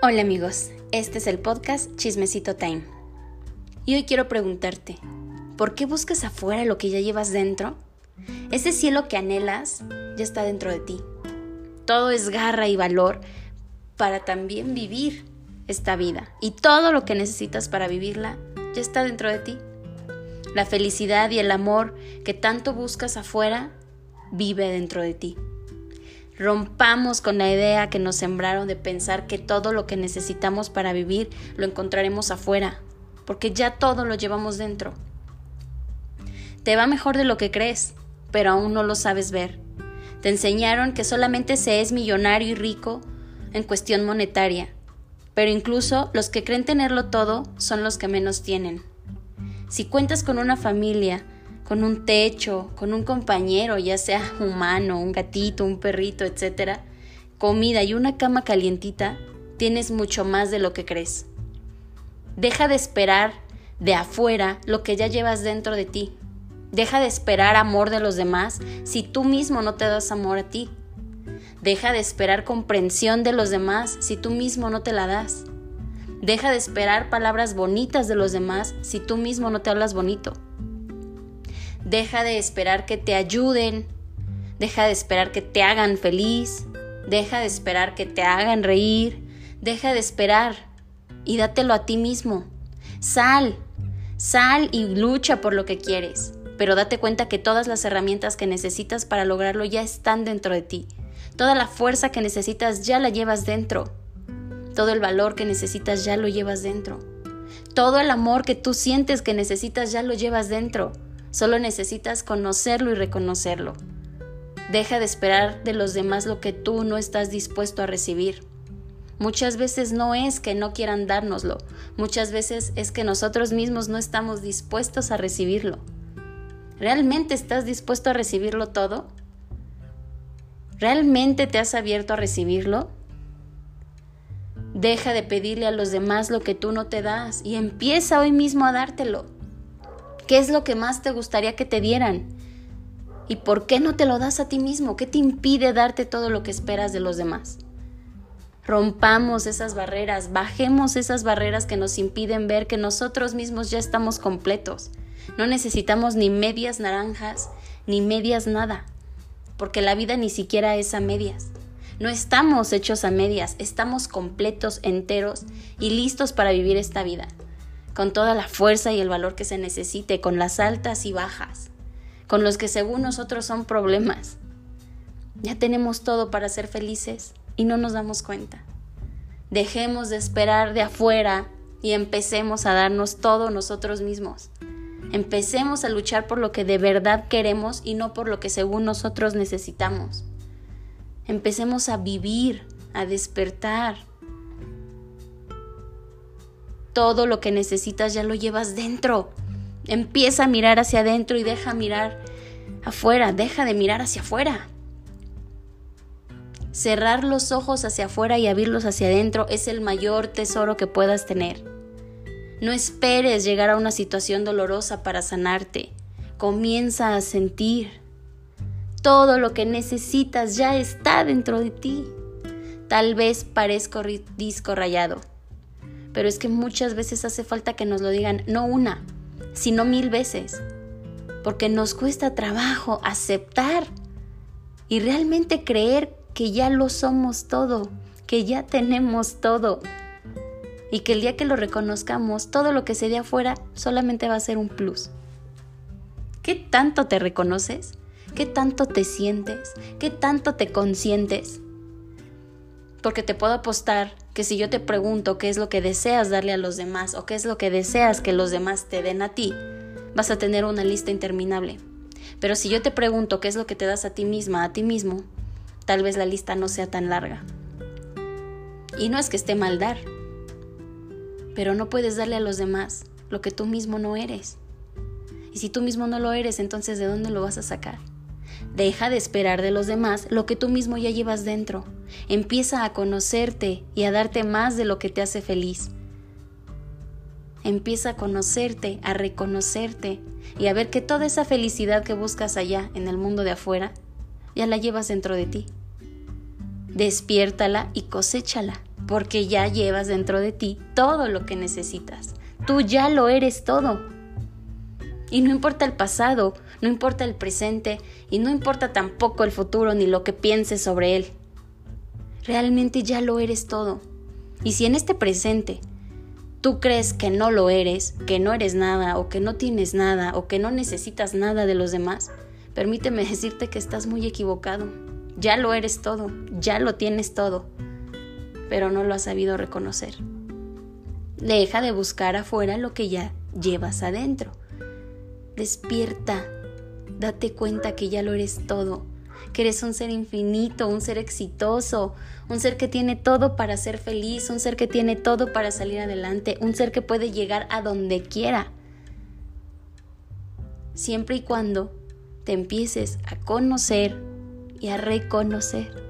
Hola amigos, este es el podcast Chismecito Time. Y hoy quiero preguntarte, ¿por qué buscas afuera lo que ya llevas dentro? Ese cielo que anhelas ya está dentro de ti. Todo es garra y valor para también vivir esta vida. Y todo lo que necesitas para vivirla ya está dentro de ti. La felicidad y el amor que tanto buscas afuera vive dentro de ti. Rompamos con la idea que nos sembraron de pensar que todo lo que necesitamos para vivir lo encontraremos afuera, porque ya todo lo llevamos dentro. Te va mejor de lo que crees, pero aún no lo sabes ver. Te enseñaron que solamente se es millonario y rico en cuestión monetaria, pero incluso los que creen tenerlo todo son los que menos tienen. Si cuentas con una familia, con un techo, con un compañero, ya sea humano, un gatito, un perrito, etc., comida y una cama calientita, tienes mucho más de lo que crees. Deja de esperar de afuera lo que ya llevas dentro de ti. Deja de esperar amor de los demás si tú mismo no te das amor a ti. Deja de esperar comprensión de los demás si tú mismo no te la das. Deja de esperar palabras bonitas de los demás si tú mismo no te hablas bonito. Deja de esperar que te ayuden. Deja de esperar que te hagan feliz. Deja de esperar que te hagan reír. Deja de esperar y dátelo a ti mismo. Sal, sal y lucha por lo que quieres. Pero date cuenta que todas las herramientas que necesitas para lograrlo ya están dentro de ti. Toda la fuerza que necesitas ya la llevas dentro. Todo el valor que necesitas ya lo llevas dentro. Todo el amor que tú sientes que necesitas ya lo llevas dentro. Solo necesitas conocerlo y reconocerlo. Deja de esperar de los demás lo que tú no estás dispuesto a recibir. Muchas veces no es que no quieran dárnoslo, muchas veces es que nosotros mismos no estamos dispuestos a recibirlo. ¿Realmente estás dispuesto a recibirlo todo? ¿Realmente te has abierto a recibirlo? Deja de pedirle a los demás lo que tú no te das y empieza hoy mismo a dártelo. ¿Qué es lo que más te gustaría que te dieran? ¿Y por qué no te lo das a ti mismo? ¿Qué te impide darte todo lo que esperas de los demás? Rompamos esas barreras, bajemos esas barreras que nos impiden ver que nosotros mismos ya estamos completos. No necesitamos ni medias naranjas, ni medias nada, porque la vida ni siquiera es a medias. No estamos hechos a medias, estamos completos, enteros y listos para vivir esta vida con toda la fuerza y el valor que se necesite, con las altas y bajas, con los que según nosotros son problemas. Ya tenemos todo para ser felices y no nos damos cuenta. Dejemos de esperar de afuera y empecemos a darnos todo nosotros mismos. Empecemos a luchar por lo que de verdad queremos y no por lo que según nosotros necesitamos. Empecemos a vivir, a despertar, todo lo que necesitas ya lo llevas dentro. Empieza a mirar hacia adentro y deja mirar afuera, deja de mirar hacia afuera. Cerrar los ojos hacia afuera y abrirlos hacia adentro es el mayor tesoro que puedas tener. No esperes llegar a una situación dolorosa para sanarte. Comienza a sentir. Todo lo que necesitas ya está dentro de ti. Tal vez parezca disco rayado, pero es que muchas veces hace falta que nos lo digan no una, sino mil veces, porque nos cuesta trabajo aceptar y realmente creer que ya lo somos todo, que ya tenemos todo y que el día que lo reconozcamos, todo lo que se dé afuera solamente va a ser un plus. ¿Qué tanto te reconoces? ¿Qué tanto te sientes? ¿Qué tanto te consientes? Porque te puedo apostar que si yo te pregunto qué es lo que deseas darle a los demás o qué es lo que deseas que los demás te den a ti, vas a tener una lista interminable. Pero si yo te pregunto qué es lo que te das a ti misma, a ti mismo, tal vez la lista no sea tan larga. Y no es que esté mal dar, pero no puedes darle a los demás lo que tú mismo no eres. Y si tú mismo no lo eres, entonces ¿de dónde lo vas a sacar? Deja de esperar de los demás lo que tú mismo ya llevas dentro. Empieza a conocerte y a darte más de lo que te hace feliz. Empieza a conocerte, a reconocerte y a ver que toda esa felicidad que buscas allá en el mundo de afuera, ya la llevas dentro de ti. Despiértala y coséchala. porque ya llevas dentro de ti todo lo que necesitas. Tú ya lo eres todo. Y no importa el pasado, no importa el presente y no importa tampoco el futuro ni lo que pienses sobre él. Realmente ya lo eres todo. Y si en este presente tú crees que no lo eres, que no eres nada o que no tienes nada o que no necesitas nada de los demás, permíteme decirte que estás muy equivocado. Ya lo eres todo, ya lo tienes todo, pero no lo has sabido reconocer. Deja de buscar afuera lo que ya llevas adentro. Despierta, date cuenta que ya lo eres todo, que eres un ser infinito, un ser exitoso, un ser que tiene todo para ser feliz, un ser que tiene todo para salir adelante, un ser que puede llegar a donde quiera. Siempre y cuando te empieces a conocer y a reconocer.